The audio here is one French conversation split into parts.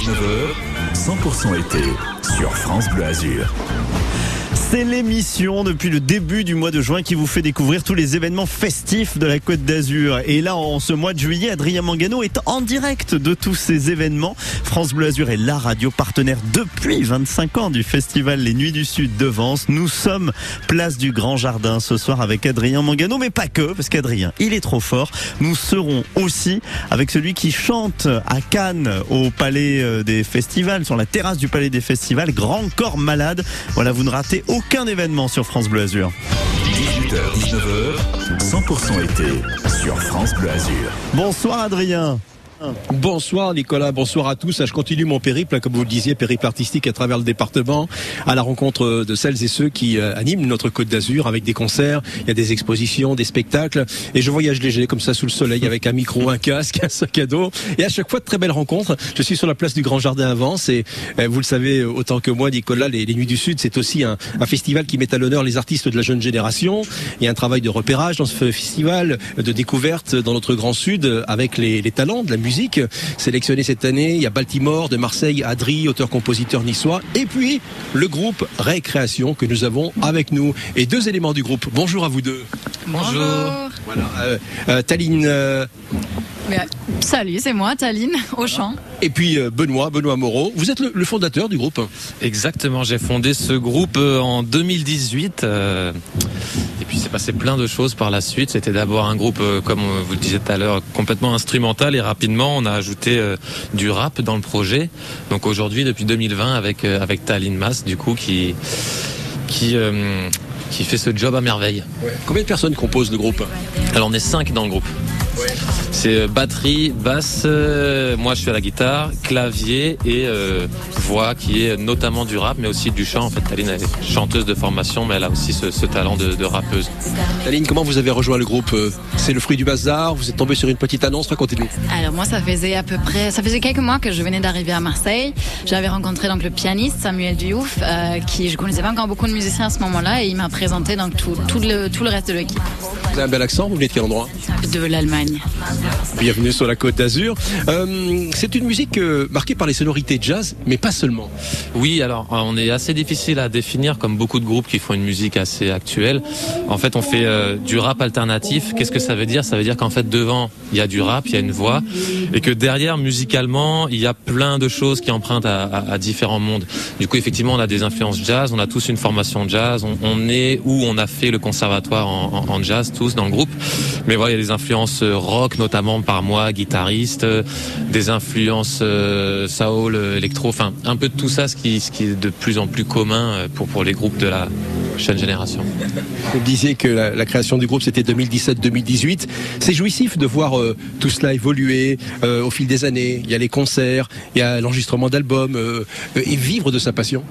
18h-19h, 100% été sur France Bleu Azur. C'est l'émission depuis le début du mois de juin qui vous fait découvrir tous les événements festifs de la Côte d'Azur. Et là, en ce mois de juillet, Adrien Mangano est en direct de tous ces événements. France Bleu Azur est la radio partenaire depuis 25 ans du festival Les Nuits du Sud de Vence. Nous sommes place du Grand Jardin ce soir avec Adrien Mangano, mais pas que, parce qu'Adrien, il est trop fort. Nous serons aussi avec celui qui chante à Cannes au Palais euh, des Festivals, sur la terrasse du Palais des Festivals, Grand Corps Malade. Voilà, vous ne ratez aucun aucun événement sur France Bleu Azur. 18h, 19h, 100% été sur France Bleu Azur. Bonsoir Adrien. Bonsoir Nicolas, bonsoir à tous. Je continue mon périple, comme vous le disiez, périple artistique à travers le département, à la rencontre de celles et ceux qui euh, animent notre Côte d'Azur avec des concerts, il y a des expositions, des spectacles, et je voyage léger comme ça sous le soleil avec un micro, un casque, un sac à dos, et à chaque fois de très belles rencontres. Je suis sur la place du Grand Jardin à Vence, et euh, vous le savez autant que moi, Nicolas, les, Nuits du Sud, c'est aussi un, festival qui met à l'honneur les artistes de la jeune génération. Il y a un travail de repérage dans ce festival, de découverte dans notre Grand Sud avec les talents de la musique musique sélectionné cette année. Il y a Baltimore, de Marseille, Adri, auteur-compositeur niçois. Et puis, le groupe Récréation que nous avons avec nous. Et deux éléments du groupe. Bonjour à vous deux. Bonjour. Voilà. Euh, euh, Taline. Euh, salut, c'est moi, Taline, au chant. Et puis Benoît, Benoît Moreau. Vous êtes le, fondateur du groupe Exactement, j'ai fondé ce groupe en 2018. et puis c'est passé plein de choses par la suite. C'était d'abord un groupe, comme vous le disiez tout à l'heure, complètement instrumental et rapidement on a ajouté du rap dans le projet. Donc aujourd'hui, depuis 2020, avec, avec Taline Mas, du coup, qui, qui qui fait ce job à merveille. Combien de personnes composent le groupe? Alors on est cinq dans le groupe. C'est euh, batterie, basse, euh, moi je suis à la guitare, clavier et euh, voix qui est notamment du rap mais aussi du chant. En fait, Taline est chanteuse de formation mais elle a aussi ce, talent de, rappeuse. Taline, comment vous avez rejoint le groupe C'est le fruit du bazar Vous êtes tombé sur une petite annonce Racontez-nous. Alors moi ça faisait à peu près, ça faisait quelques mois que je venais d'arriver à Marseille. J'avais rencontré donc le pianiste Samuel Diouf qui je connaissais pas encore beaucoup de musiciens à ce moment-là et il m'a présenté donc tout, le, tout le reste de l'équipe. Vous avez un bel accent, vous venez de quel endroit? De l'Allemagne. Bienvenue sur la Côte d'Azur. Euh, c'est une musique euh, marquée par les sonorités jazz, mais pas seulement. Oui, alors euh, on est assez difficile à définir, comme beaucoup de groupes qui font une musique assez actuelle. En fait, on fait du rap alternatif. Qu'est-ce que ça veut dire? Ça veut dire qu'en fait devant il y a du rap, il y a une voix, et que derrière musicalement il y a plein de choses qui empruntent à, différents mondes. Du coup, effectivement, on a des influences jazz. On a tous une formation jazz. On, est où on a fait le conservatoire en, en jazz tous dans le groupe. Mais voilà, il y a des influences rock notamment par moi, guitariste, des influences euh, soul, électro, enfin un peu de tout ça, ce qui, ce qui est de plus en plus commun euh, pour, pour les groupes de la jeune génération. Vous disiez que la, création du groupe c'était 2017-2018. C'est jouissif de voir euh, tout cela évoluer au fil des années. Il y a les concerts, il y a l'enregistrement d'albums et vivre de sa passion.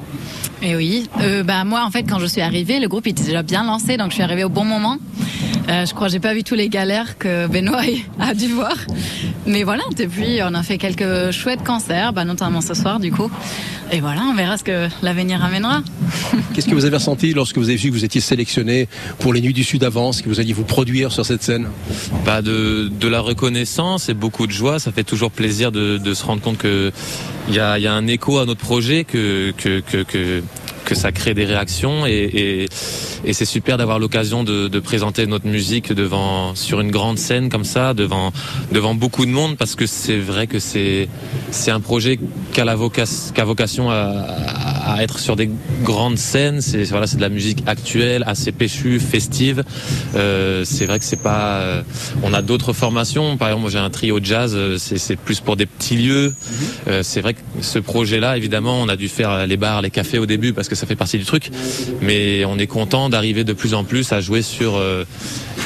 Et oui, bah moi en fait quand je suis arrivée, le groupe était déjà bien lancé, donc je suis arrivée au bon moment. Euh, je crois que j'ai pas vu tous les galères que Benoît a dû voir. Mais voilà, depuis, on a fait quelques chouettes concerts, bah, notamment ce soir du coup. Et voilà, on verra ce que l'avenir amènera. Qu'est-ce que vous avez ressenti lorsque vous avez vu que vous étiez sélectionné pour les Nuits du Sud Avance, que vous alliez vous produire sur cette scène? Bah de, de la reconnaissance et beaucoup de joie. Ça fait toujours plaisir de, de se rendre compte qu'il y a, y a un écho à notre projet, que, que, que, que que ça crée des réactions et, et, c'est super d'avoir l'occasion de, de, présenter notre musique devant sur une grande scène comme ça, devant devant beaucoup de monde parce que c'est vrai que c'est c'est un projet qui a la vocation, vocation à à être sur des grandes scènes. C'est voilà, c'est de la musique actuelle, assez péchue, festive. Euh, c'est vrai que c'est pas. Euh, on a d'autres formations. Par exemple, moi j'ai un trio jazz. Euh, c'est plus pour des petits lieux. Euh, c'est vrai que ce projet-là, évidemment, on a dû faire les bars, les cafés au début parce que ça fait partie du truc. Mais on est content d'arriver de plus en plus à jouer sur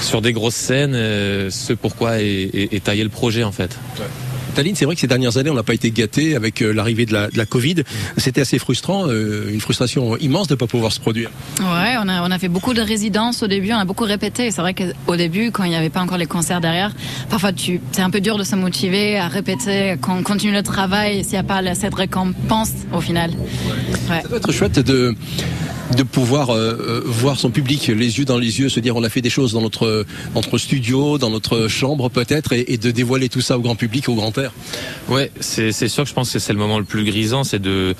sur des grosses scènes. ce pourquoi est, est, taillé le projet en fait. Taline, c'est vrai que ces dernières années, on n'a pas été gâté avec euh, l'arrivée de la, de la Covid. C'était assez frustrant, euh, une frustration immense de ne pas pouvoir se produire. Ouais, on a, on a fait beaucoup de résidences au début, on a beaucoup répété. C'est vrai qu'au début, quand il n'y avait pas encore les concerts derrière, parfois tu, c'est un peu dur de se motiver à répéter, qu'on continue le travail s'il n'y a pas cette récompense au final. Ouais. Ça doit être chouette de de pouvoir euh, euh, voir son public les yeux dans les yeux, se dire on a fait des choses dans notre studio, dans notre chambre peut-être, et, de dévoiler tout ça au grand public, au grand air. Ouais, c'est sûr que je pense que c'est le moment le plus grisant, c'est de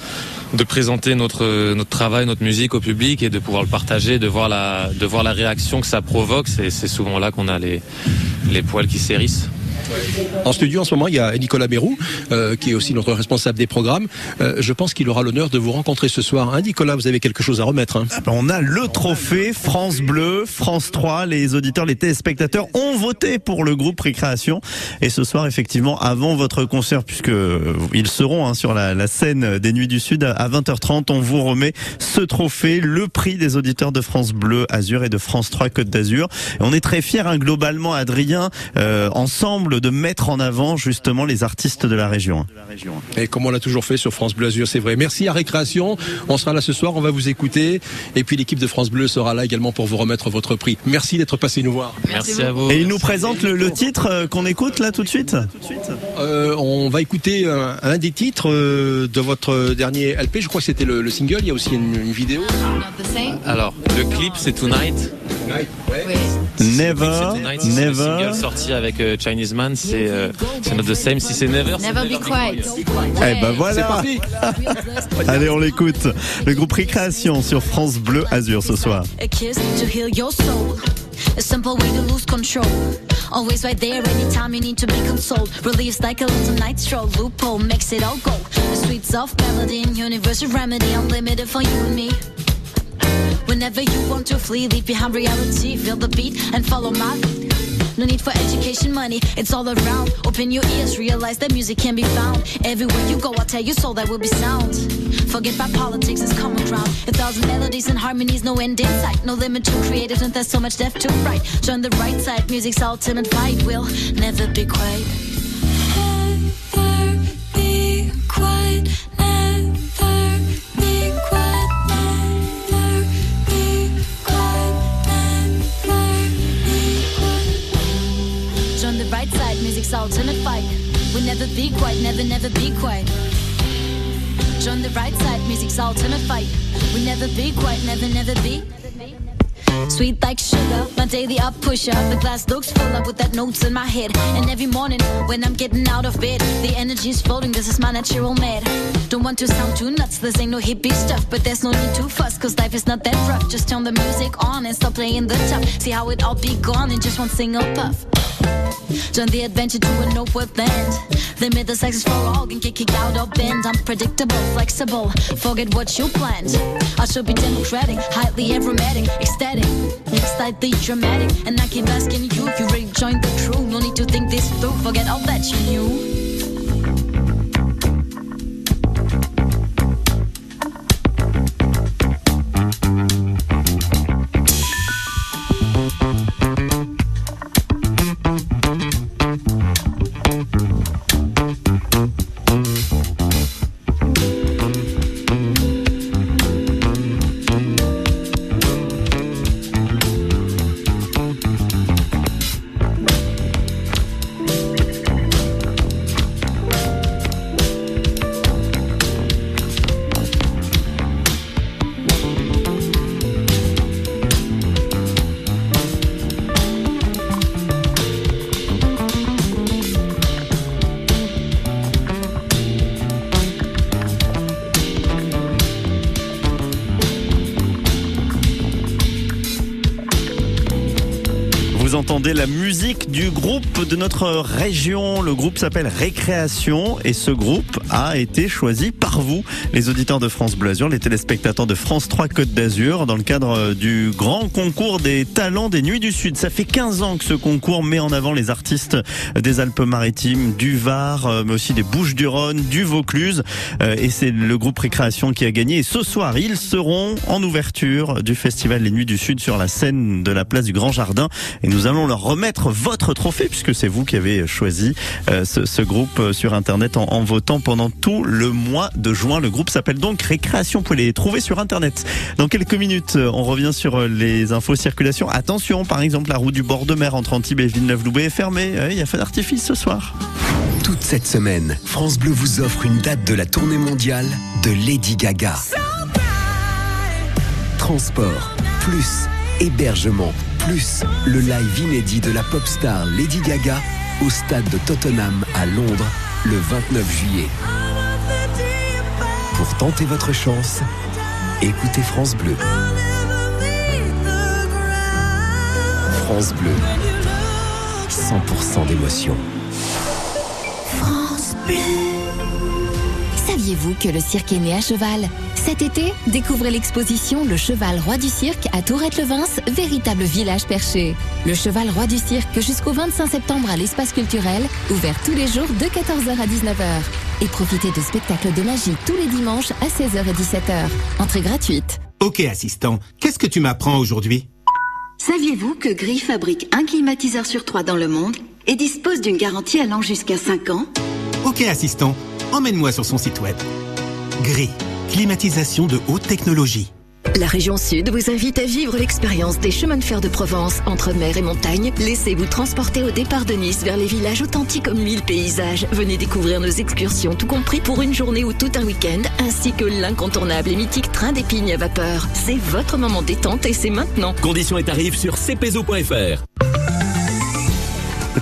présenter notre travail, notre musique au public et de pouvoir le partager, de voir la réaction que ça provoque. C'est c'est souvent là qu'on a les les poils qui s'hérissent. En studio en ce moment, il y a Nicolas Mérou, euh, qui est aussi notre responsable des programmes. Euh, je pense qu'il aura l'honneur de vous rencontrer ce soir. Hein, Nicolas, vous avez quelque chose à remettre. Hein. Ah ben, on a le trophée France Bleu, France 3. Les auditeurs, les téléspectateurs ont voté pour le groupe Récréation. Et ce soir, effectivement, avant votre concert, puisque ils seront hein, sur la, la, scène des Nuits du Sud à 20h30, on vous remet ce trophée, le prix des auditeurs de France Bleu, Azur et de France 3 Côte d'Azur. On est très fiers, hein, globalement, Adrien, euh, ensemble de mettre en avant justement les artistes de la région. Et comme on l'a toujours fait sur France Bleu Azur, c'est vrai. Merci à Récréation. On sera là ce soir, on va vous écouter. Et puis l'équipe de France Bleu sera là également pour vous remettre votre prix. Merci d'être passé nous voir. Merci, à vous. Et il nous présente le, le titre euh, qu'on écoute là tout de suite. Euh, on va écouter un, un des titres euh, de votre dernier LP. Je crois que c'était le, le, single. Il y a aussi une, une vidéo. Alors, le clip c'est Tonight. Never, Never. Le single sorti avec euh, Chinese Man, c'est euh, not the same. Si c'est Never, Never be quiet. Eh ben voilà. Allez, on l'écoute. Le groupe Récréation sur France Bleu Azur ce soir. A kiss to heal your soul. A simple way to lose control. Always right there anytime you need to be consoled. Relieves like a little night stroll. Loophole makes it all gold. A sweet soft melody universal remedy. Unlimited for you and me. Whenever you want to flee, leave behind reality. Feel the beat and follow my lead. No need for education money, it's all around. Open your ears, realize that music can be found. Everywhere you go, I'll tell you soul that will be sound. Forget about politics, it's common ground. A thousand melodies and harmonies, no end in sight. No limit to creative, and there's so much depth to write. Join the right side, music's ultimate fight will never be quiet. Side, music's ultimate fight. We'll never be quiet, never, never be quiet. Join the right side, music's ultimate fight. We'll never be quiet, never, never be. Sweet like sugar, my daily up pusher. The glass looks full up with that notes in my head. And every morning when I'm getting out of bed, the energy's floating. This is my natural med. Don't want to sound too nuts, this ain't no hippie stuff. But there's no need to fuss, cause life is not that rough. Just turn the music on and stop playing the tough. See how it all be gone in just one single puff. Join the adventure to a no-worth land. Limit the sexes for all and get kicked out or bend. Unpredictable, flexible. Forget what you planned. I should be democratic, highly aromatic, ecstatic, slightly dramatic. And I keep asking you, you ready to join the crew? No need to think this through. Forget all that you knew. La musique du groupe de notre région. Le groupe s'appelle Récréation et ce groupe a été choisi par vous, les auditeurs de France Bleu Azur, les téléspectateurs de France 3 Côte d'Azur, dans le cadre du grand concours des talents des Nuits du Sud. Ça fait 15 ans que ce concours met en avant les artistes des Alpes-Maritimes, du Var, euh, mais aussi des Bouches-du-Rhône, du Vaucluse. Euh, Et c'est le groupe Récréation qui a gagné. Et ce soir, ils seront en ouverture du festival Les Nuits du Sud sur la scène de la place du Grand Jardin. Et nous allons leur remettre votre trophée puisque c'est vous qui avez choisi euh, ce, ce, groupe euh, sur internet en, en, votant pendant tout le mois de juin. Le groupe s'appelle donc Récréation. Vous pouvez les trouver sur internet. Dans quelques minutes, euh, on revient sur les infos circulation. Attention, par exemple, la route du bord de mer entre Antibes et Villeneuve-Loubet est fermée. Il y a feu d'artifice ce soir. Toute cette semaine, France Bleu vous offre une date de la tournée mondiale de Lady Gaga. transport, plus hébergement, plus le live inédit de la pop star Lady Gaga au stade de Tottenham à Londres le 29 juillet. Pour tenter votre chance, écoutez France Bleu. France Bleu, 100% d'émotion. France Bleu. Saviez-vous que le cirque est né à cheval? Cet été, découvrez l'exposition Le Cheval Roi du Cirque à Tourette-le-Vince, véritable village perché. Le Cheval Roi du Cirque jusqu'au 25 septembre à l'espace culturel, ouvert tous les jours de 14h à 19h. Et profitez de spectacles de magie tous les dimanches à 16h et 17h. Entrée gratuite. Ok assistant, qu'est-ce que tu m'apprends aujourd'hui? Saviez-vous que Gris fabrique un climatiseur sur trois dans le monde et dispose d'une garantie allant jusqu'à 5 ans? Ok assistant, emmène-moi sur son site web. Gris, climatisation de haute technologie. La région Sud vous invite à vivre l'expérience des chemins de fer de Provence entre mer et montagne. Laissez-vous transporter au départ de Nice vers les villages authentiques aux mille paysages. Venez découvrir nos excursions, tout compris pour une journée ou tout un week-end, ainsi que l'incontournable et mythique train d'épignes à vapeur. C'est votre moment détente et c'est maintenant. Conditions et tarifs sur cpzo.fr.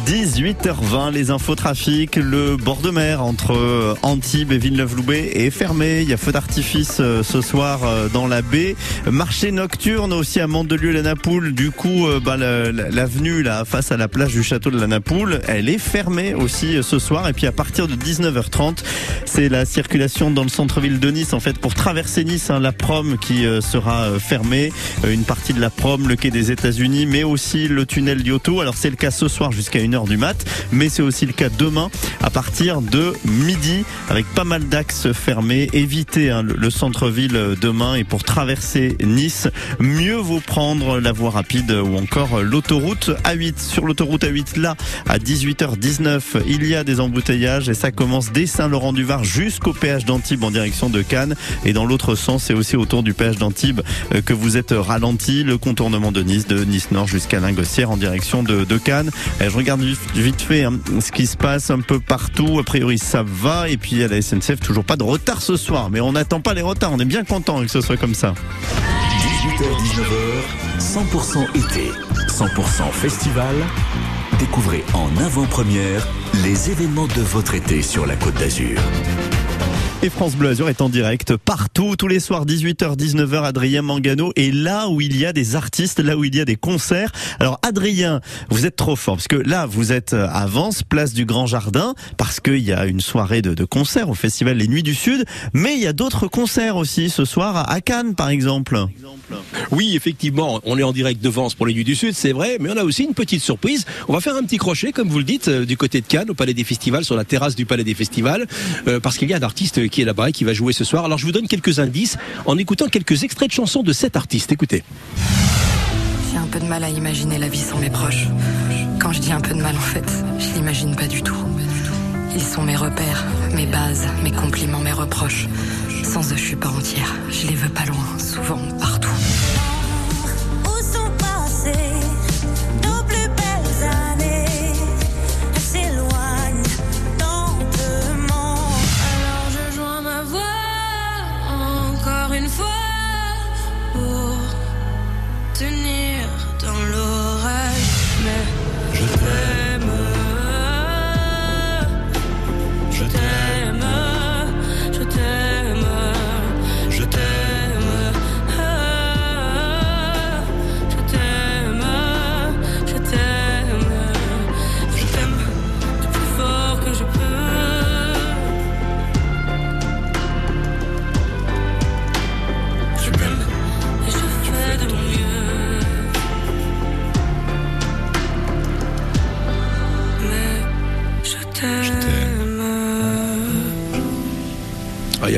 18h20, les infos trafic, le bord de mer entre euh, Antibes et Villeneuve-Loubet est fermé. Il y a feu d'artifice euh, ce soir euh, dans la baie. Marché nocturne aussi à Mandelieu la Napoule. Du coup, bah, la- la- l'avenue là face à la plage du château de la Napoule, elle est fermée aussi ce soir. Et puis à partir de 19h30, c'est la circulation dans le centre-ville de Nice en fait pour traverser Nice, hein, la prom qui sera fermée, une partie de la prom, le quai des États-Unis, mais aussi le tunnel d'Yoto. Alors c'est le cas ce soir jusqu'à 1h du mat, mais c'est aussi le cas demain à partir de midi avec pas mal d'axes fermés. Évitez hein, le, le centre-ville euh, demain et pour traverser Nice, mieux vaut prendre la voie rapide ou encore euh, l'autoroute A8. Sur l'autoroute A8 là, à 18h19, il y a des embouteillages et ça commence dès Saint-Laurent-du-Var jusqu'au péage d'Antibes en direction de Cannes et dans l'autre sens, c'est aussi autour du péage d'Antibes euh, que vous êtes ralenti, le contournement de Nice, de Nice Nord jusqu'à Lingossière en direction de, Cannes. Euh, Je regarde vite, vite fait hein, ce qui se passe un peu partout. A priori, ça va. Et puis à la SNCF, toujours pas de retard ce soir. Mais on n'attend pas les retards. On est bien content que ce soit comme ça. 18h-19h, 100% été, 100% festival. Découvrez en avant-première les événements de votre été sur la Côte d'Azur. Et France Bleu Azur est en direct partout, tous les soirs, 18h, 19h, Adrien Mangano. Et là où il y a des artistes, là où il y a des concerts. Alors, Adrien, vous êtes trop fort, parce que là, vous êtes à Vence, place du Grand Jardin, parce qu'il y a une soirée de, de concerts au festival Les Nuits du Sud. Mais il y a d'autres concerts aussi ce soir à Cannes, par exemple. Oui, effectivement, on est en direct de Vence pour les Nuits du Sud, c'est vrai, mais on a aussi une petite surprise. On va faire un petit crochet, comme vous le dites, euh, du côté de Cannes, au Palais des Festivals, sur la terrasse du Palais des Festivals, euh, parce qu'il y a un artiste qui est là-bas et qui va jouer ce soir. Alors je vous donne quelques indices en écoutant quelques extraits de chansons de cet artiste. Écoutez. J'ai un peu de mal à imaginer la vie sans mes proches. Quand je dis un peu de mal, en fait, je l'imagine pas du tout. Ils sont mes repères, mes bases, mes compliments, mes reproches. Sans eux, je suis pas entière. Je les veux pas loin, souvent, partout.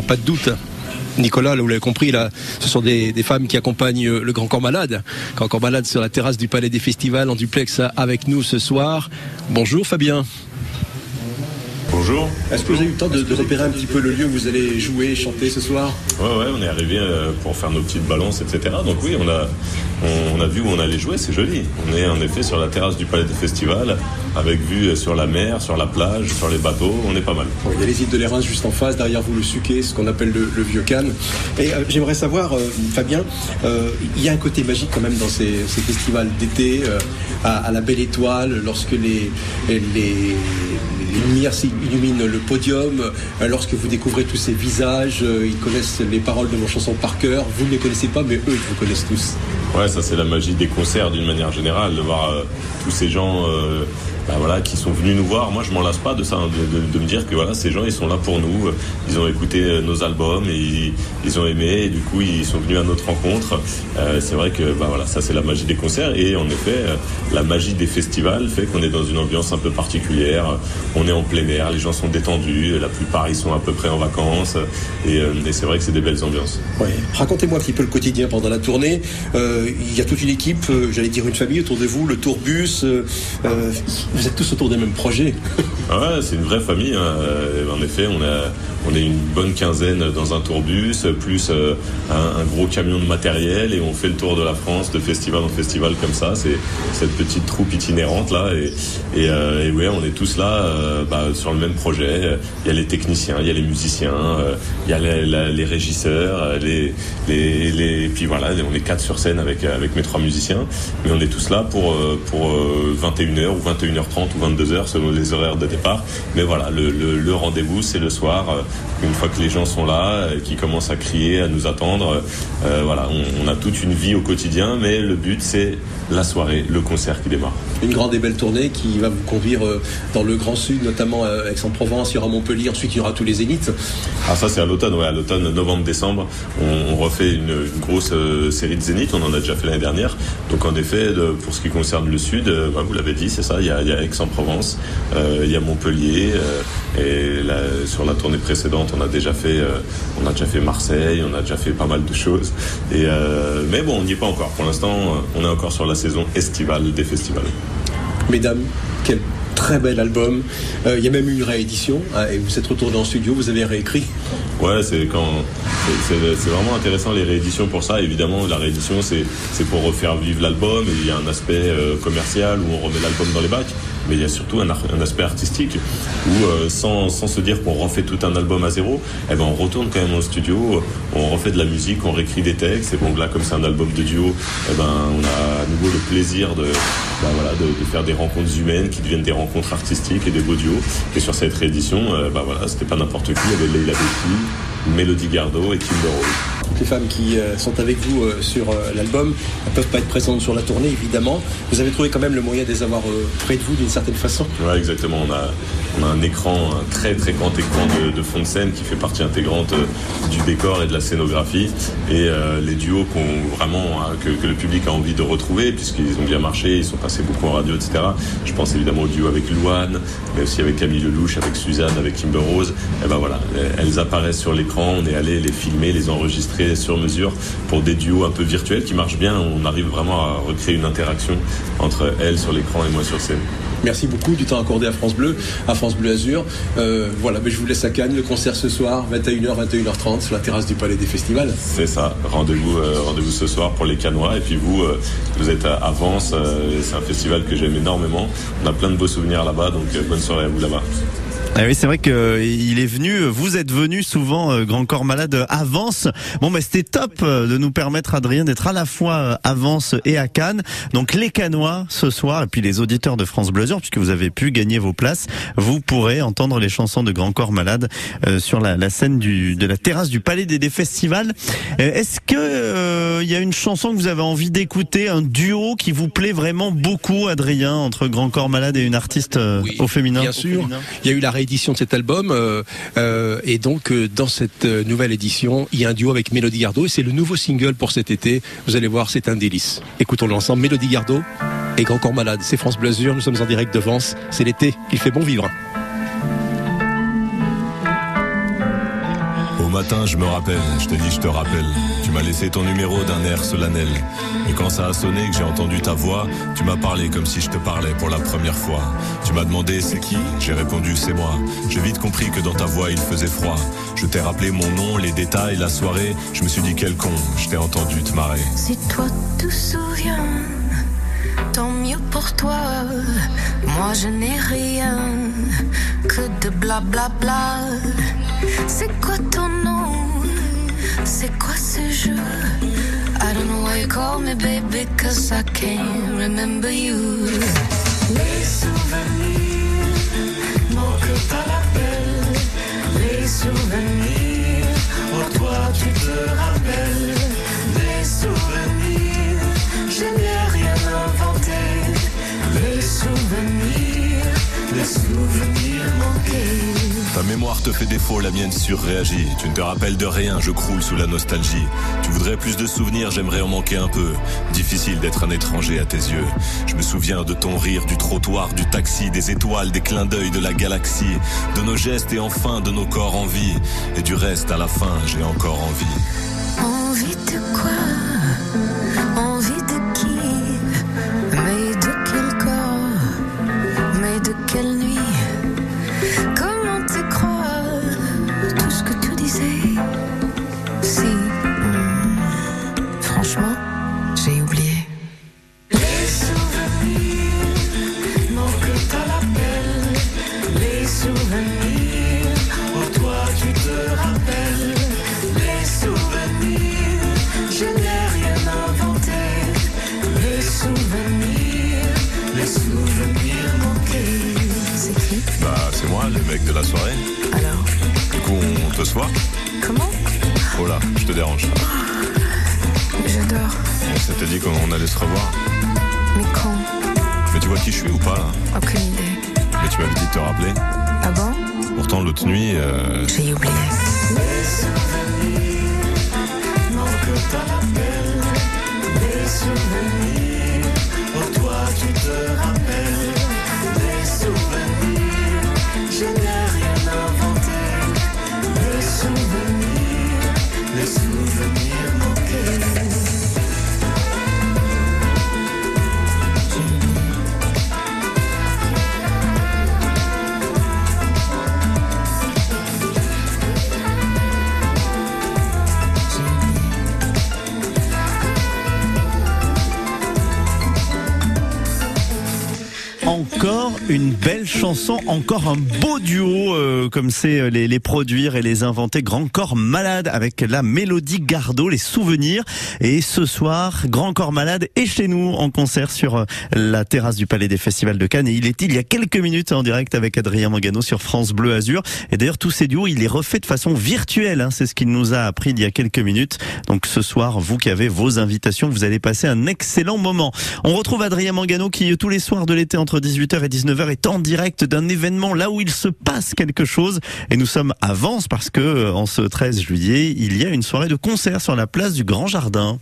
Pas de doute. Nicolas, vous l'avez compris, ce sont des, des femmes qui accompagnent euh, le Grand Corps Malade. Grand Corps Malade sur la terrasse du Palais des Festivals en duplex avec nous ce soir. Bonjour Fabien. Bonjour. Est-ce que vous avez eu le temps de, de repérer un petit peu le lieu où vous allez jouer, chanter ce soir? Ouais, ouais, on est arrivé euh, pour faire nos petites balances, etc. Donc oui, on a, on, on a vu où on allait jouer, c'est joli. On est en effet sur la terrasse du Palais des Festivals, avec vue euh, sur la mer, sur la plage, sur les bateaux, on est pas mal. Il y a les îles de l'Érins juste en face, derrière vous le Suquet, ce qu'on appelle le, le Vieux Cannes. Et euh, j'aimerais savoir, euh, Fabien, euh, il y a un côté magique quand même dans ces, ces festivals d'été, à, à la Belle Étoile, lorsque les, les, les lumières illuminent le podium, euh, lorsque vous découvrez tous ces visages, euh, ils connaissent les paroles de vos chansons par cœur, vous ne les connaissez pas, mais eux, ils vous connaissent tous. Ouais, ça c'est la magie des concerts d'une manière générale, de voir euh, tous ces gens bah, voilà, qui sont venus nous voir. Moi, je m'en lasse pas de ça, hein, de, de- de me dire que voilà, ces gens, ils sont là pour nous. Ils ont écouté euh, nos albums et ils, ils ont aimé. Et du coup, ils sont venus à notre rencontre. Euh, c'est vrai que bah, voilà, ça c'est la magie des concerts. Et en effet, euh, la magie des festivals fait qu'on est dans une ambiance un peu particulière. On est en plein air, les gens sont détendus. La plupart, ils sont à peu près en vacances. Et, euh, c'est vrai que c'est des belles ambiances. Racontez-moi un petit peu le quotidien pendant la tournée. Euh, il y a toute une équipe, euh, j'allais dire une famille autour de vous, le tourbus. euh, euh, vous êtes tous autour des mêmes projets. Ah Ouais, c'est une vraie famille. hein. Euh, En effet, on a, on est une bonne quinzaine dans un tourbus, plus euh, un, gros camion de matériel, et on fait le tour de la France de festival en festival comme ça. C'est cette petite troupe itinérante là, et, euh, ouais, on est tous là euh, bah, sur le même projet. Il y a les techniciens, il y a les musiciens, euh, il y a les, régisseurs, les, les, et puis voilà, on est quatre sur scène avec mes trois musiciens, mais on est tous là pour pour euh, 21h ou 21h30 ou 22h selon les horaires de départ. Mais voilà, le, le, le rendez-vous c'est le soir, une fois que les gens sont là, euh, qui commencent à crier, à nous attendre. euh, voilà, on, on a toute une vie au quotidien, mais le but c'est la soirée, le concert qui démarre. Une grande et belle tournée qui va vous conduire euh, dans le Grand Sud, notamment euh, Aix-en-Provence, il y aura Montpellier, ensuite il y aura tous les zéniths. Ah ça c'est à l'automne, ouais, à l'automne, novembre-décembre, on, on refait une, une grosse euh, série de zéniths, on en a déjà fait l'année dernière. Donc en effet, de- pour ce qui concerne le sud, euh, bah, vous l'avez dit, c'est ça, il y a, Aix-en-Provence, euh, il y a Montpellier, euh, et sur la tournée précédente, on a déjà fait, euh, on a déjà fait Marseille, on a déjà fait pas mal de choses. Et euh, mais bon, on n'y est pas encore. Pour l'instant, euh, on est encore sur la saison estivale des festivals. Mesdames, quel très bel album. Euh, il y a même eu une réédition, hein, et vous êtes retourné en studio, vous avez réécrit. Ouais, c'est quand c'est- vraiment intéressant les rééditions pour ça. Évidemment, la réédition c'est pour refaire vivre l'album il y a un aspect euh, commercial où on remet l'album dans les bacs, mais il y a surtout un, aspect artistique où euh, sans, sans se dire qu'on refait tout un album à zéro, eh ben on retourne quand même au studio, on refait de la musique, on réécrit des textes et bon là comme c'est un album de duo, eh ben on a à nouveau le plaisir de ben, voilà de, faire des rencontres humaines qui deviennent des rencontres artistiques et des beaux duos. Et sur cette réédition, euh, ben voilà c'était pas n'importe qui, il y avait Leila Bekti, Mélodie Gardot et Rose. Les femmes qui euh, sont avec vous euh, sur euh, l'album ne peuvent pas être présentes sur la tournée, évidemment. Vous avez trouvé quand même le moyen de les avoir près de vous d'une certaine façon. Ouais, exactement. On a, on a un écran, un très très grand écran de, fond de scène qui fait partie intégrante euh, du décor et de la scénographie. Et euh, les duos vraiment que, le public a envie de retrouver, puisqu'ils ont bien marché, ils sont passés beaucoup en radio, etc. Je pense évidemment au duo avec Louane, mais aussi avec Camille Lelouch, avec Suzanne, avec Kimber Rose. Et ben voilà, elles apparaissent sur l'écran. On est allé les filmer, les enregistrer sur mesure pour des duos un peu virtuels qui marchent bien. On arrive vraiment à recréer une interaction entre elles sur l'écran et moi sur scène. Merci beaucoup du temps accordé à France Bleu, Bleu Azur. Euh, voilà, mais je vous laisse à Cannes. Le concert ce soir, 21h, 21h30, sur la terrasse du Palais des Festivals. C'est ça. Rendez-vous, euh, rendez-vous ce soir pour les Canois. Et puis vous, euh, vous êtes à Avance. c'est un festival que j'aime énormément. On a plein de beaux souvenirs là-bas. Donc bonne soirée à vous là-bas. Ah oui, c'est vrai que euh, il est venu, vous êtes venu souvent, euh, Grand Corps Malade, euh, avance. Bon, bah, c'était top euh, de nous permettre, Adrien, d'être à la fois euh, avance et à Cannes. Donc, les Canois ce soir, et puis les auditeurs de France Bleu puisque vous avez pu gagner vos places, vous pourrez entendre les chansons de Grand Corps Malade euh, sur la, la scène du, de la terrasse du Palais des, des Festivals. Euh, Est-ce que euh, il y a une chanson que vous avez envie d'écouter, un duo qui vous plaît vraiment beaucoup, Adrien, entre Grand Corps Malade et une artiste euh, au féminin? Bien sûr. féminin Il y a eu la réédition de cet album euh, euh, et donc euh, dans cette nouvelle édition, il y a un duo avec Mélodie Gardot et c'est le nouveau single pour cet été. Vous allez voir, c'est un délice. Écoutons-le ensemble. Mélodie Gardot et Grand Corps Malade. C'est France Blasure. Nous sommes en direct de Vence. C'est l'été. Il fait bon vivre. Matin, je me rappelle, je te dis, je te rappelle. Tu m'as laissé ton numéro d'un air solennel. Et quand ça a sonné, que j'ai entendu ta voix, tu m'as parlé comme si je te parlais pour la première fois. Tu m'as demandé c'est qui? J'ai répondu c'est moi. J'ai vite compris que dans ta voix il faisait froid. Je t'ai rappelé mon nom, les détails, la soirée. Je me suis dit quel con, je t'ai entendu te marrer. Si toi te souviens, tant mieux pour toi. Moi je n'ai rien que de blablabla. C'est quoi ton nom? C'est quoi ce jeu? I don't know why you call me baby, cause I can't remember you. Les souvenirs manquent à l'appel. Les souvenirs, oh toi tu te rappelles. Mémoire te fait défaut, la mienne surréagit. Tu ne te rappelles de rien, je croule sous la nostalgie. Tu voudrais plus de souvenirs, j'aimerais en manquer un peu. Difficile d'être un étranger à tes yeux. Je me souviens de ton rire, du trottoir, du taxi, des étoiles, des clins d'œil de la galaxie, de nos gestes et enfin de nos corps en vie. Et du reste, à la fin, j'ai encore envie. Envie de quoi? Te dérange. J'adore On s'était dit qu'on allait se revoir. Mais quand Mais tu vois qui je suis ou pas là Aucune idée Mais tu m'avais dit de te rappeler. Ah bon Pourtant, l'autre nuit, euh, J'ai oublié Les souvenirs manquent à l'appel Les souvenirs Oh toi tu te rappelles une belle chanson, encore un beau duo, euh, comme c'est euh, les, les produire et les inventer. Grand Corps Malade avec la mélodie Gardot, les souvenirs. Et ce soir, Grand Corps Malade est chez nous en concert sur euh, la terrasse du Palais des Festivals de Cannes. Et il est il y a quelques minutes en direct avec Adrien Mangano sur France Bleu Azur. Et d'ailleurs, tous ces duos, il les refait de façon virtuelle. Hein, c'est ce qu'il nous a appris il y a quelques minutes. Donc ce soir, vous qui avez vos invitations, vous allez passer un excellent moment. On retrouve Adrien Mangano qui, tous les soirs de l'été, entre 18h et 19h, est en direct d'un événement là où il se passe quelque chose. Et nous sommes à parce que, euh, en ce 13 juillet, il y a une soirée de concert sur la place du Grand Jardin.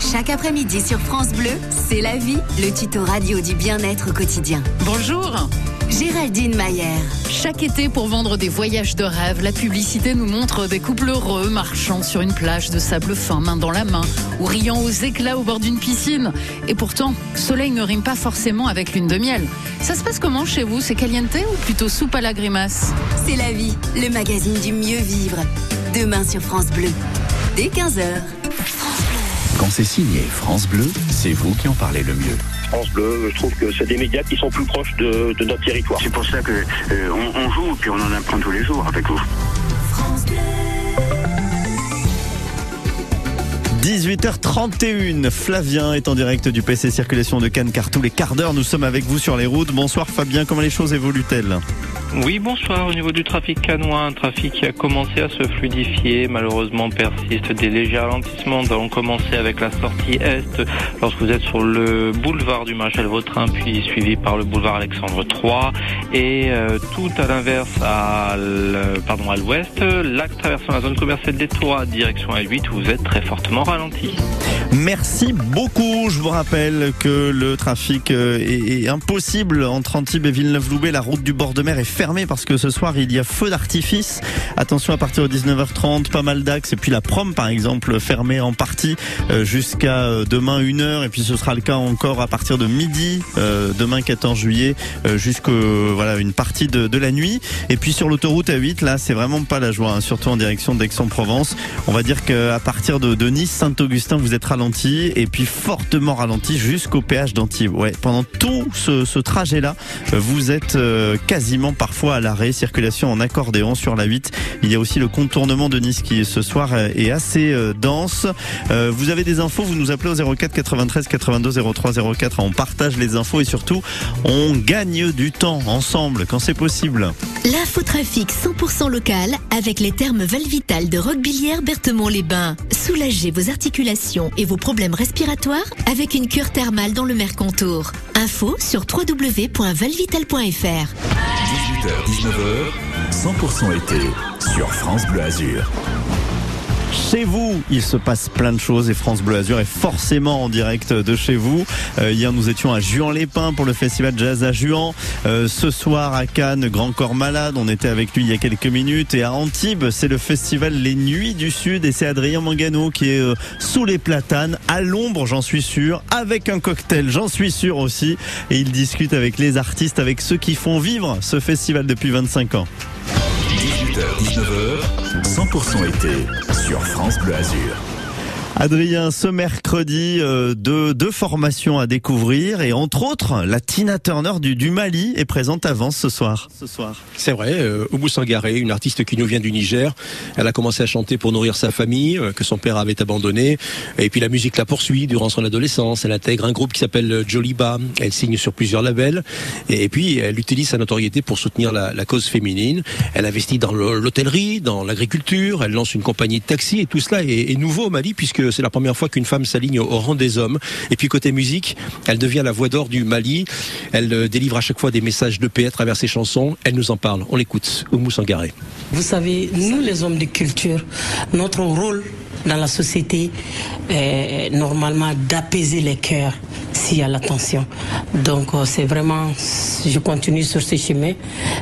Chaque après-midi sur France Bleu, c'est la vie, le tuto radio du bien-être quotidien. Bonjour Géraldine Mayer. Chaque été, pour vendre des voyages de rêve, la publicité nous montre des couples heureux marchant sur une plage de sable fin, main dans la main, ou riant aux éclats au bord d'une piscine. Et pourtant, soleil ne rime pas forcément avec lune de miel. Ça se passe comment chez vous? C'est caliente ou plutôt soupe à la grimace? C'est la vie, le magazine du mieux vivre. Demain sur France Bleu, dès 15h. Quand c'est signé France Bleu, c'est vous qui en parlez le mieux. France Bleu, je trouve que c'est des médias qui sont plus proches de, de notre territoire. C'est pour ça que euh, on, on joue puis on en apprend tous les jours avec vous. 18h31, Flavien est en direct du PC Circulation de Cannes car tous les quarts d'heure nous sommes avec vous sur les routes. Bonsoir Fabien, comment les choses évoluent-elles? Oui, bonsoir. Au niveau du trafic canois, un trafic qui a commencé à se fluidifier, malheureusement persiste des légers ralentissements. Nous allons commencer avec la sortie est lorsque vous êtes sur le boulevard du Maréchal Vautrin, puis suivi par le boulevard Alexandre III et euh, tout à l'inverse à l'ouest, l'axe traversant la zone commerciale des Tours, direction A8 où vous êtes très fortement ralenti. Merci beaucoup. Je vous rappelle que le trafic euh, est, est impossible entre Antibes et Villeneuve-Loubet. La route du bord de mer est fermée parce que ce soir il y a feu d'artifice. Attention à partir de 19h30, pas mal d'axes et puis la prom par exemple fermée en partie euh, jusqu'à euh, demain 1h et puis ce sera le cas encore à partir de midi euh, demain 14 juillet jusqu'à une partie de, la nuit. Et puis sur l'autoroute A8 là c'est vraiment pas la joie, hein, surtout en direction d'Aix-en-Provence. On va dire qu'à partir de, Nice Saint-Augustin vous êtes ralenti et puis fortement ralenti jusqu'au péage d'Antibes. Ouais, pendant tout ce, ce trajet là vous êtes quasiment parfois à l'arrêt. Circulation en accordéon sur la 8. Il y a aussi le contournement de Nice qui ce soir est assez dense. Vous avez des infos, vous nous appelez au 04 93 82 03 04. On partage les infos et surtout on gagne du temps ensemble quand c'est possible. L'infotrafic 100% local avec les termes Valvital de Roquebillière Berthemont-les-Bains. Soulagez vos articulations et vos problèmes respiratoires avec une cure thermale dans le Mercontour. Info sur www.valvital.fr. 18h, 19h, 100% été sur France Bleu Azur. Chez vous, il se passe plein de choses et France Bleu Azur est forcément en direct de chez vous. Euh, hier, nous étions à Juan-les-Pins pour le festival Jazz à Juan. Euh, ce soir, à Cannes, Grand Corps Malade, on était avec lui il y a quelques minutes. Et à Antibes, c'est le festival Les Nuits du Sud et c'est Adrien Mangano qui est euh, sous les platanes, à l'ombre, j'en suis sûr, avec un cocktail, j'en suis sûr aussi. Et il discute avec les artistes, avec ceux qui font vivre ce festival depuis 25 ans. 18h, 19h, 100% été sur France Bleu Azur. Adrien, ce mercredi, euh, deux, deux formations à découvrir et entre autres, la Tina Turner du, du Mali est présente avant ce soir. Ce soir. C'est vrai, euh, Oumou Sangaré, une artiste qui nous vient du Niger. Elle a commencé à chanter pour nourrir sa famille, euh, que son père avait abandonné. Et puis la musique la poursuit durant son adolescence. Elle intègre un groupe qui s'appelle Joliba. Elle signe sur plusieurs labels. Et, puis elle utilise sa notoriété pour soutenir la, la cause féminine. Elle investit dans l'hôtellerie, dans l'agriculture. Elle lance une compagnie de taxi et tout cela est, est nouveau au Mali puisque c'est la première fois qu'une femme s'aligne au, rang des hommes. Et puis côté musique, elle devient la voix d'or du Mali. Elle euh, délivre à chaque fois des messages de paix à travers ses chansons. Elle nous en parle. On l'écoute. Oumou Sangaré. Vous savez, nous les hommes de culture, notre rôle dans la société est normalement d'apaiser les cœurs s'il y a la tension. Donc euh, c'est vraiment, je continue sur ce chemin,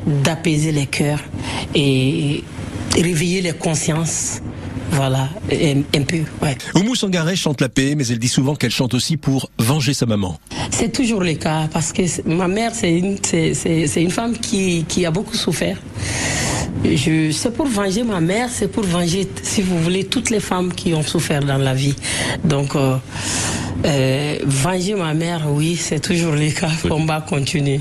d'apaiser les cœurs et réveiller les consciences. Voilà, peu, ouais. Oumou Sangaré chante la paix, mais elle dit souvent qu'elle chante aussi pour venger sa maman. C'est toujours le cas parce que ma mère, c'est une, c'est, femme qui, qui a beaucoup souffert. Je, c'est pour venger ma mère, c'est pour venger, si vous voulez, toutes les femmes qui ont souffert dans la vie. Donc, euh, euh, venger ma mère, oui, c'est toujours le cas. Combat continue.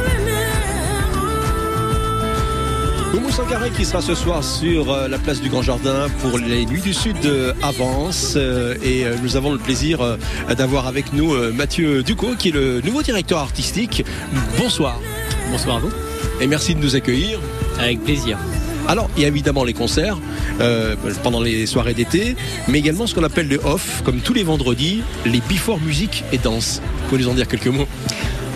Sangaré qui sera ce soir sur euh, la place du Grand Jardin pour les Nuits du Sud Avance. Euh, et euh, nous avons le plaisir d'avoir avec nous Mathieu Ducot qui est le nouveau directeur artistique. Bonsoir. Bonsoir à vous. Et merci de nous accueillir. Avec plaisir. Alors, il y a évidemment les concerts euh, pendant les soirées d'été, mais également ce qu'on appelle le off, comme tous les vendredis, les before musique et danse. Vous pouvez nous en dire quelques mots?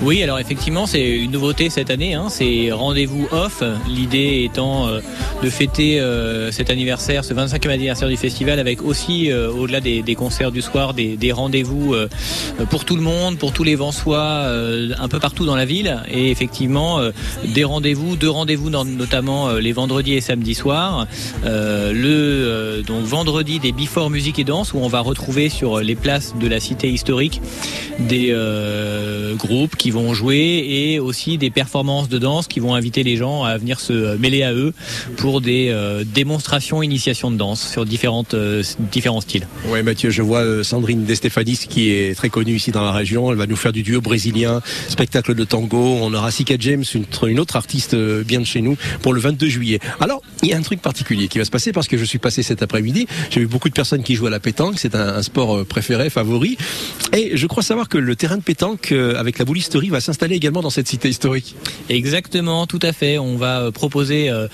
Oui, alors effectivement, c'est une nouveauté cette année. Hein, c'est rendez-vous off. L'idée étant euh, de fêter euh, cet anniversaire, ce 25e anniversaire du festival, avec aussi, euh, au-delà des, concerts du soir, des, rendez-vous pour tout le monde, pour tous les Vansois, euh, un peu partout dans la ville. Et effectivement, des rendez-vous, deux rendez-vous, notamment les vendredis et samedis soirs. le donc vendredi des Before Musique et Danse, où on va retrouver sur les places de la cité historique des groupes qui vont jouer et aussi des performances de danse qui vont inviter les gens à venir se mêler à eux pour des euh, démonstrations, initiations de danse sur différentes, euh, différents styles. Ouais, Mathieu, je vois euh, Sandrine De Stefanis qui est très connue ici dans la région. Elle va nous faire du duo brésilien, spectacle de tango. On aura Sika James, une, autre artiste bien de chez nous, pour le 22 juillet. Alors, il y a un truc particulier qui va se passer parce que je suis passé cet après-midi. J'ai vu beaucoup de personnes qui jouent à la pétanque. C'est un, un sport préféré, favori. Et je crois savoir que le terrain de pétanque avec la va s'installer également dans cette cité historique. Exactement, tout à fait. On va euh, proposer euh,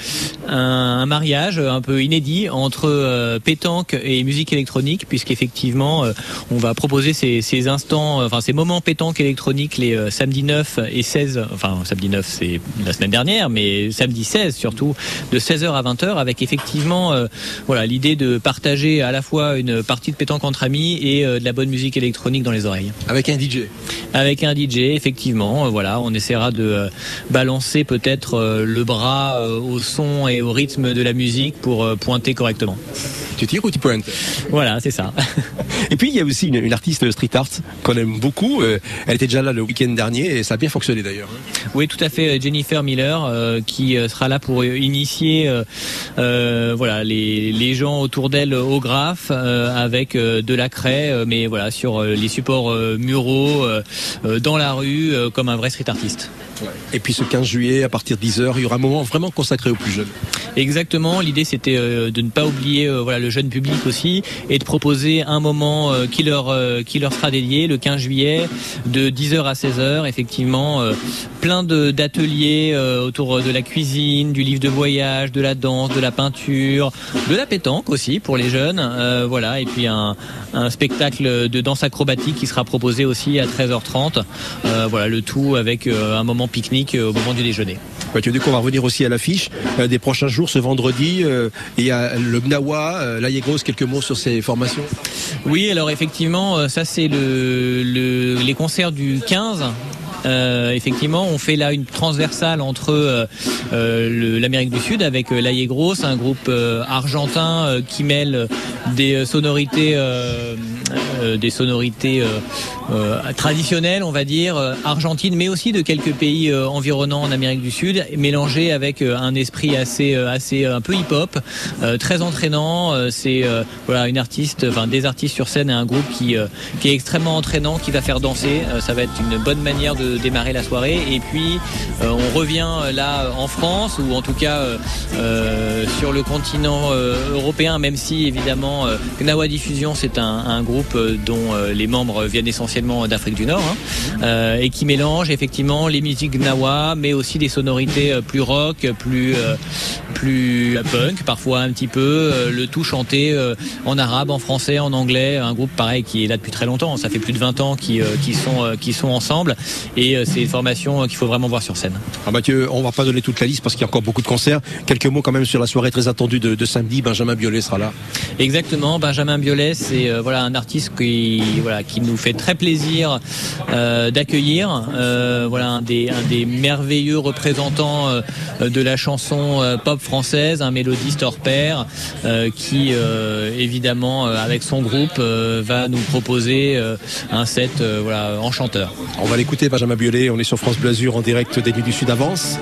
un, mariage un peu inédit entre euh, pétanque et musique électronique, puisqu'effectivement, euh, on va proposer ces, ces instants, euh, enfin ces moments pétanque électronique les euh, samedis 9 et 16, enfin samedi 9 c'est la semaine dernière, mais samedi 16 surtout, de 16h à 20h, avec effectivement euh, voilà l'idée de partager à la fois une partie de pétanque entre amis et euh, de la bonne musique électronique dans les oreilles. Avec un DJ. Avec un DJ, effectivement, euh, voilà, on essaiera de euh, balancer peut-être euh, le bras euh, au son et au rythme de la musique pour euh, pointer correctement. Tu tires ou tu pointes Voilà, c'est ça. Et puis il y a aussi une, une artiste street art qu'on aime beaucoup. Euh, elle était déjà là le week-end dernier et ça a bien fonctionné d'ailleurs. Oui, tout à fait. Jennifer Miller, euh, qui euh, sera là pour euh, initier, euh, euh, voilà, les, les gens autour d'elle au graphe euh, avec euh, de la craie, euh, mais voilà, sur euh, les supports euh, muraux, euh, euh, dans la rue, euh, comme un vrai street artiste. Et puis ce 15 juillet, à partir de 10h, il y aura un moment vraiment consacré aux plus jeunes. Exactement. L'idée, c'était euh, de ne pas oublier euh, voilà le jeune public aussi et de proposer un moment euh, qui leur qui leur sera dédié le 15 juillet de 10h à 16h. Effectivement, plein d'ateliers autour de la cuisine, du livre de voyage, de la danse, de la peinture, de la pétanque aussi pour les jeunes. Voilà. Et puis un un spectacle de danse acrobatique qui sera proposé aussi à 13h30. Euh, voilà le tout avec un moment pique-nique au moment du déjeuner. Mathieu Duc, on va revenir aussi à l'affiche des prochains jours, ce vendredi. euh, il y a le Gnawa, euh, grosse quelques mots sur ces formations. Oui, alors effectivement, euh, ça c'est le, le- les concerts du 15. Euh, effectivement, on fait là une transversale entre l'Amérique du Sud avec euh, Laie Grosse, un groupe argentin qui mêle des sonorités, des sonorités euh, traditionnelles, on va dire, euh, argentines, mais aussi de quelques pays euh, environnants en Amérique du Sud, mélangés avec euh, un esprit assez, assez un peu hip-hop, très entraînant. C'est voilà une artiste, enfin des artistes sur scène et un groupe qui est extrêmement entraînant, qui va faire danser. Ça va être une bonne manière de démarrer la soirée. Et puis on revient là en France ou en tout cas sur le continent européen, même si évidemment Gnawa Diffusion c'est un, groupe dont les membres viennent essentiellement d'Afrique du Nord hein, euh, et qui mélange effectivement les musiques Gnawa, mais aussi des sonorités euh, plus rock, plus euh, plus punk, parfois un petit peu, le tout chanté en arabe, en français, en anglais. Un groupe pareil qui est là depuis très longtemps. Ça fait plus de 20 ans qui, qui sont qui sont ensemble et c'est une formation qu'il faut vraiment voir sur scène. Alors Mathieu, on va pas donner toute la liste parce qu'il y a encore beaucoup de concerts. Quelques mots quand même sur la soirée très attendue de, de samedi. Benjamin Biolay sera là. Exactement, Benjamin Biolay, c'est euh, voilà un artiste qui voilà qui nous fait très plaisir euh, d'accueillir. Euh, un des merveilleux représentants euh, de la chanson pop française, un mélodiste hors pair qui évidemment avec son groupe va nous proposer un set voilà enchanteur. On va l'écouter, Benjamin Biolay. On est sur France Bleu Azur en direct des Nuits du Sud Avance.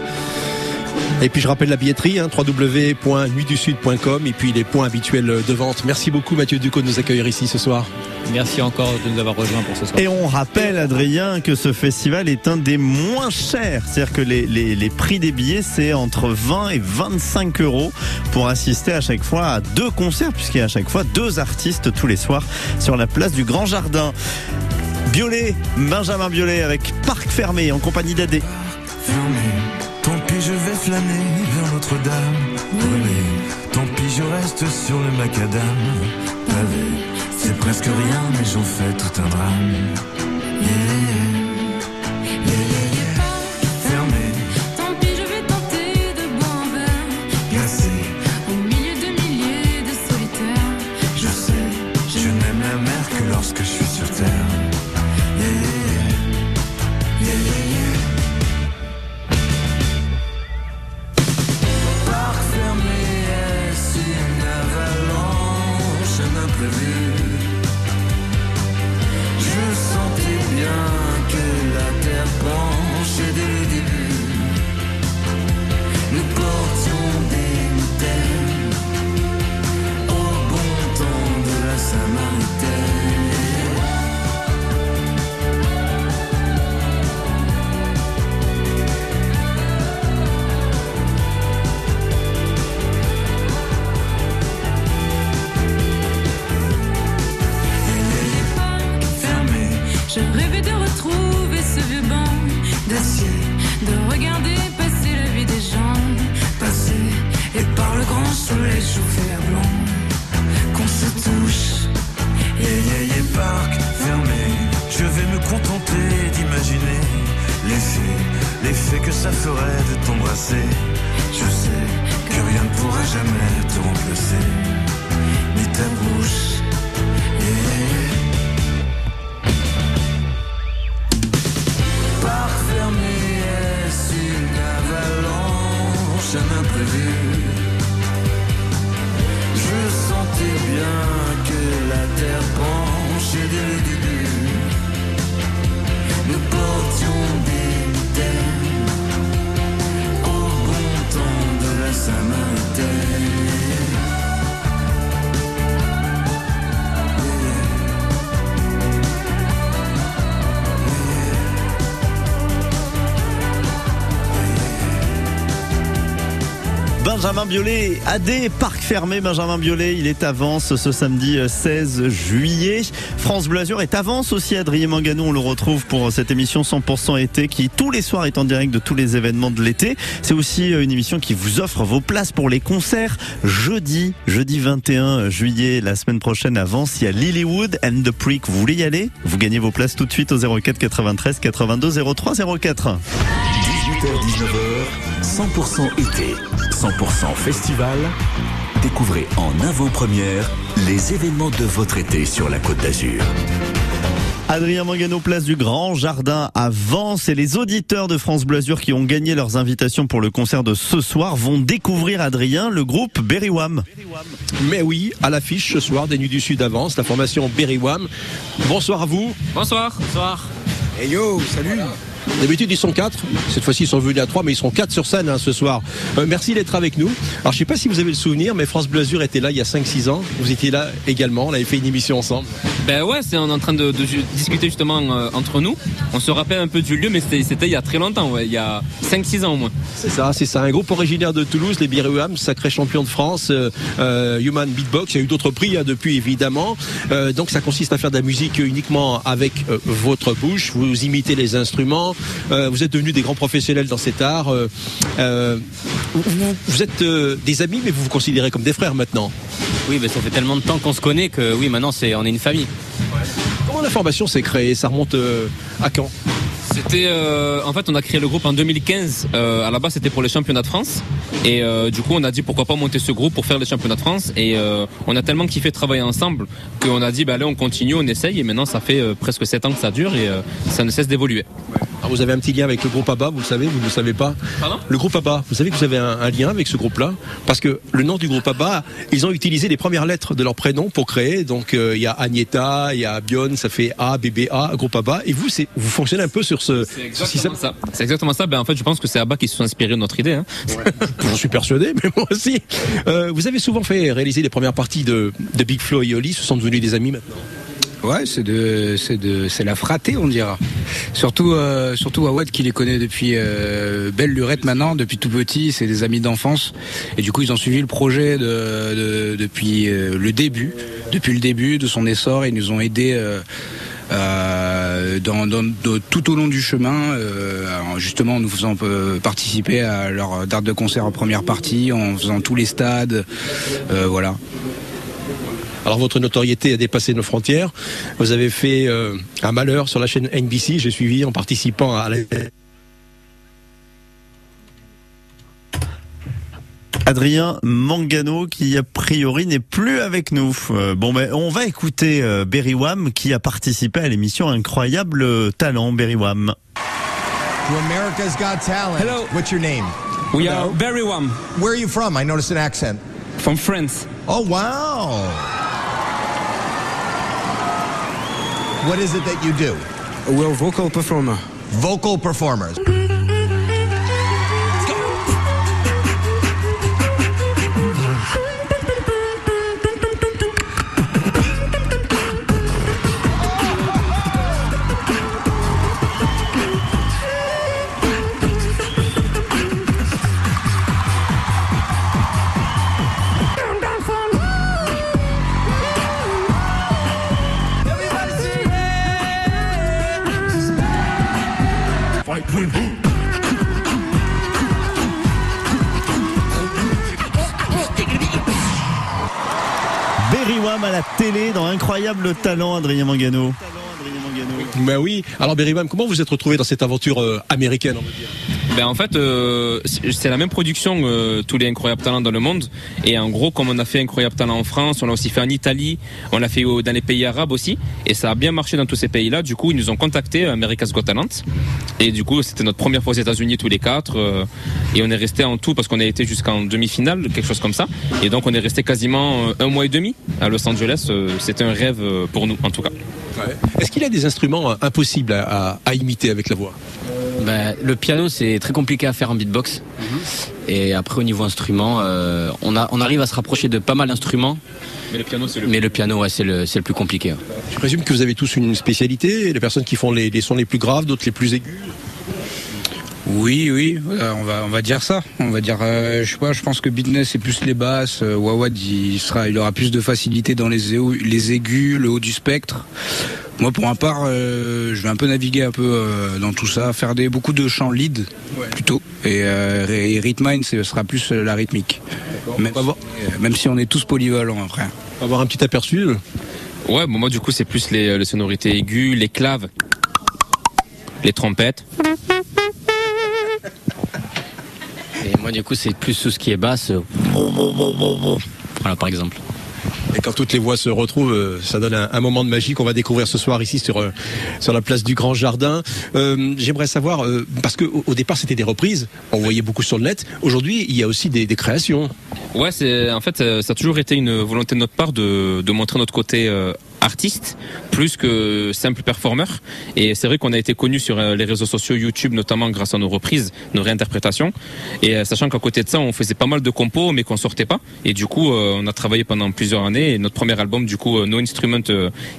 Et puis je rappelle la billetterie, hein, www.nuitdusud.com et puis les points habituels de vente. Merci beaucoup Mathieu Ducot de nous accueillir ici ce soir. Merci encore de nous avoir rejoints pour ce soir. Et on rappelle, Adrien, que ce festival est un des moins chers. C'est-à-dire que les, les- les prix des billets, c'est entre 20 et 25 euros pour assister à chaque fois à deux concerts, puisqu'il y a à chaque fois deux artistes tous les soirs sur la place du Grand Jardin. Biolay, Benjamin Biolay avec Parc Fermé en compagnie d'Adé. Flâner vers Notre-Dame. Brûlé, tant pis, je reste sur le macadam. Pavé, c'est presque rien, mais j'en fais tout un drame. Yeah, Benjamin Biolay, AD, parc fermé. Benjamin Biolay, il est avance ce samedi euh, 16 juillet. France Bleu Azur est avance aussi. Adrien Mangano, on le retrouve pour cette émission 100% été qui tous les soirs est en direct de tous les événements de l'été. C'est aussi euh, une émission qui vous offre vos places pour les concerts jeudi, jeudi 21 juillet, la semaine prochaine à Vence. Il y a Lilywood and the Prick. Vous voulez y aller? Vous gagnez vos places tout de suite au 04 93 82 03 04. 18h-19h, 100% été, 100% festival. Découvrez en avant-première les événements de votre été sur la Côte d'Azur. Adrien Mangano, place du Grand Jardin à Vence et les auditeurs de France Bleu Azur qui ont gagné leurs invitations pour le concert de ce soir vont découvrir Adrien, le groupe Berry Wham. Mais oui, à l'affiche ce soir des Nuits du Sud avance, la formation Berry Wham. Bonsoir à vous. Bonsoir. Bonsoir. Hey yo, salut. D'habitude, ils sont quatre. Cette fois-ci, ils sont venus à trois, mais ils seront quatre sur scène hein, ce soir. Euh, merci d'être avec nous. Alors, je sais pas si vous avez le souvenir, mais France Bleu Azur était là il y a 5-6 ans. Vous étiez là également. On avait fait une émission ensemble. Ben ouais, c'est on est en train de, discuter justement euh, entre nous. On se rappelle un peu du lieu, mais c'était il y a très longtemps, ouais, il y a 5-6 ans au moins. C'est ça, c'est ça. Un groupe originaire de Toulouse, les Birouham, sacré champion de France, euh, Human Beatbox. Il y a eu d'autres prix hein, depuis, évidemment. Donc, ça consiste à faire de la musique uniquement avec votre bouche. Vous imitez les instruments. Euh, vous êtes devenus des grands professionnels dans cet art. Euh, euh, vous, vous êtes des amis, mais vous vous considérez comme des frères maintenant. Oui, ben ça fait tellement de temps qu'on se connaît que oui, maintenant c'est on est une famille. Comment la formation s'est créée? Ça remonte à quand? C'était euh, en fait on a créé le groupe en 2015. Euh, à la base c'était pour les championnats de France et euh, du coup on a dit pourquoi pas monter ce groupe pour faire les championnats de France et on a tellement kiffé travailler ensemble qu'on a dit bah allez on continue, on essaye et maintenant ça fait presque 7 ans que ça dure et ça ne cesse d'évoluer. Alors, vous avez un petit lien avec le groupe ABBA, vous le savez, vous ne le savez pas Pardon? Le groupe ABBA, vous savez que vous avez un, un lien avec ce groupe-là Parce que le nom du groupe ABBA, ils ont utilisé les premières lettres de leur prénom pour créer. Donc il y a Agneta, il y a Björn, ça fait A, BBA, groupe ABBA. Et vous, vous fonctionnez un peu sur ce, ce système ça. C'est exactement ça. Ben en fait je pense que c'est Abba qui se sont inspirés de notre idée. hein. J'en suis persuadé, mais moi aussi. Euh, vous avez souvent fait réaliser les premières parties de, de Big Flo et Oli, ce sont devenus des amis maintenant. Ouais, c'est de, c'est de, c'est la fratée, on dira. Surtout, euh, surtout Awad qui les connaît depuis euh, belle lurette maintenant, depuis tout petit. C'est des amis d'enfance et du coup ils ont suivi le projet de, de- depuis euh, le début, depuis le début de son essor. Ils nous ont aidés. Euh, euh, de- tout au long du chemin, euh, justement en nous faisant euh, participer à leur date de concert en première partie, en faisant tous les stades, euh, voilà. Alors votre notoriété a dépassé nos frontières. Vous avez fait euh, un malheur sur la chaîne NBC. J'ai suivi en participant à la... Adrien Mangano qui a priori n'est plus avec nous. Euh, bon ben on va écouter euh, Berry Wham qui a participé à l'émission Incroyable Talent Berry Wham. to America's Got Talent. Hello. What's your name? We are very warm. Where are you from? I noticed an accent. From France. Oh, wow. What is it that you do? We're vocal performer. Vocal performers. Incroyable Talent, Adrien Mangano. Ben oui. Alors Berry Wham, comment vous êtes retrouvé dans cette aventure euh, américaine Ben en fait, euh, c'est la même production euh, tous les incroyables talents dans le monde. Et en gros, comme on a fait incroyable talent en France, on l'a aussi fait en Italie, on l'a fait dans les pays arabes aussi, et ça a bien marché dans tous ces pays-là. Du coup, ils nous ont contacté America's Got Talent, et du coup, c'était notre première fois aux États-Unis tous les quatre, euh, et on est resté en tout parce qu'on a été jusqu'en demi-finale, quelque chose comme ça. Et donc, on est resté quasiment un mois et demi à Los Angeles. C'était un rêve pour nous, en tout cas. Est-ce qu'il y a des instruments impossibles à, à- à imiter avec la voix? Ben, le piano, c'est très compliqué à faire en beatbox. Et après, au niveau instrument, euh, on, a, on arrive à se rapprocher de pas mal d'instruments. Mais le piano, c'est le, Mais le piano, ouais, c'est le, c'est le plus compliqué. hein. Je présume que vous avez tous une spécialité, les personnes qui font les, les sons les plus graves, d'autres les plus aigus. Oui, oui, euh, on va on va dire ça. On va dire, euh, je sais pas, je pense que Business c'est plus les basses. Euh, Wawad il sera, il aura plus de facilité dans les les aigus, le haut du spectre. Moi, pour ma part, euh, je vais un peu naviguer un peu euh, dans tout ça, faire des beaucoup de chants lead plutôt. Et, euh, et Rhythmine, ce sera plus euh, la rythmique. Même, si- euh, même si on est tous polyvalents après. On va avoir un petit aperçu. Ouais, bon, moi du coup c'est plus les, les sonorités aiguës, les claves, les trompettes. Et moi, du coup, c'est plus tout ce qui est basse. Voilà, par exemple. Et quand toutes les voix se retrouvent, euh, ça donne un, moment de magie qu'on va découvrir ce soir ici sur euh, sur la place du Grand Jardin. Euh, J'aimerais savoir parce que au, départ c'était des reprises, on voyait beaucoup sur le net. Aujourd'hui, il y a aussi des, créations. Ouais, en fait ça a toujours été une volonté de notre part de, de montrer notre côté artiste plus que simple performeur. Et c'est vrai qu'on a été connu sur euh, les réseaux sociaux YouTube notamment grâce à nos reprises, nos réinterprétations. Et euh, sachant qu'à côté de ça, on faisait pas mal de compos mais qu'on sortait pas. Et du coup, euh, on a travaillé pendant plusieurs années. Et notre premier album, du coup, No Instrument,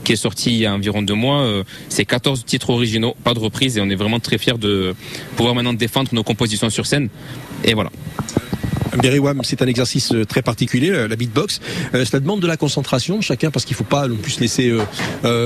qui est sorti il y a environ deux mois, c'est 14 titres originaux, pas de reprises. Et on est vraiment très fiers de pouvoir maintenant défendre nos compositions sur scène. Et voilà. Berry Wham, c'est un exercice euh, très particulier, euh, la beatbox. Euh, cela demande de la concentration, chacun, parce qu'il faut pas non plus se laisser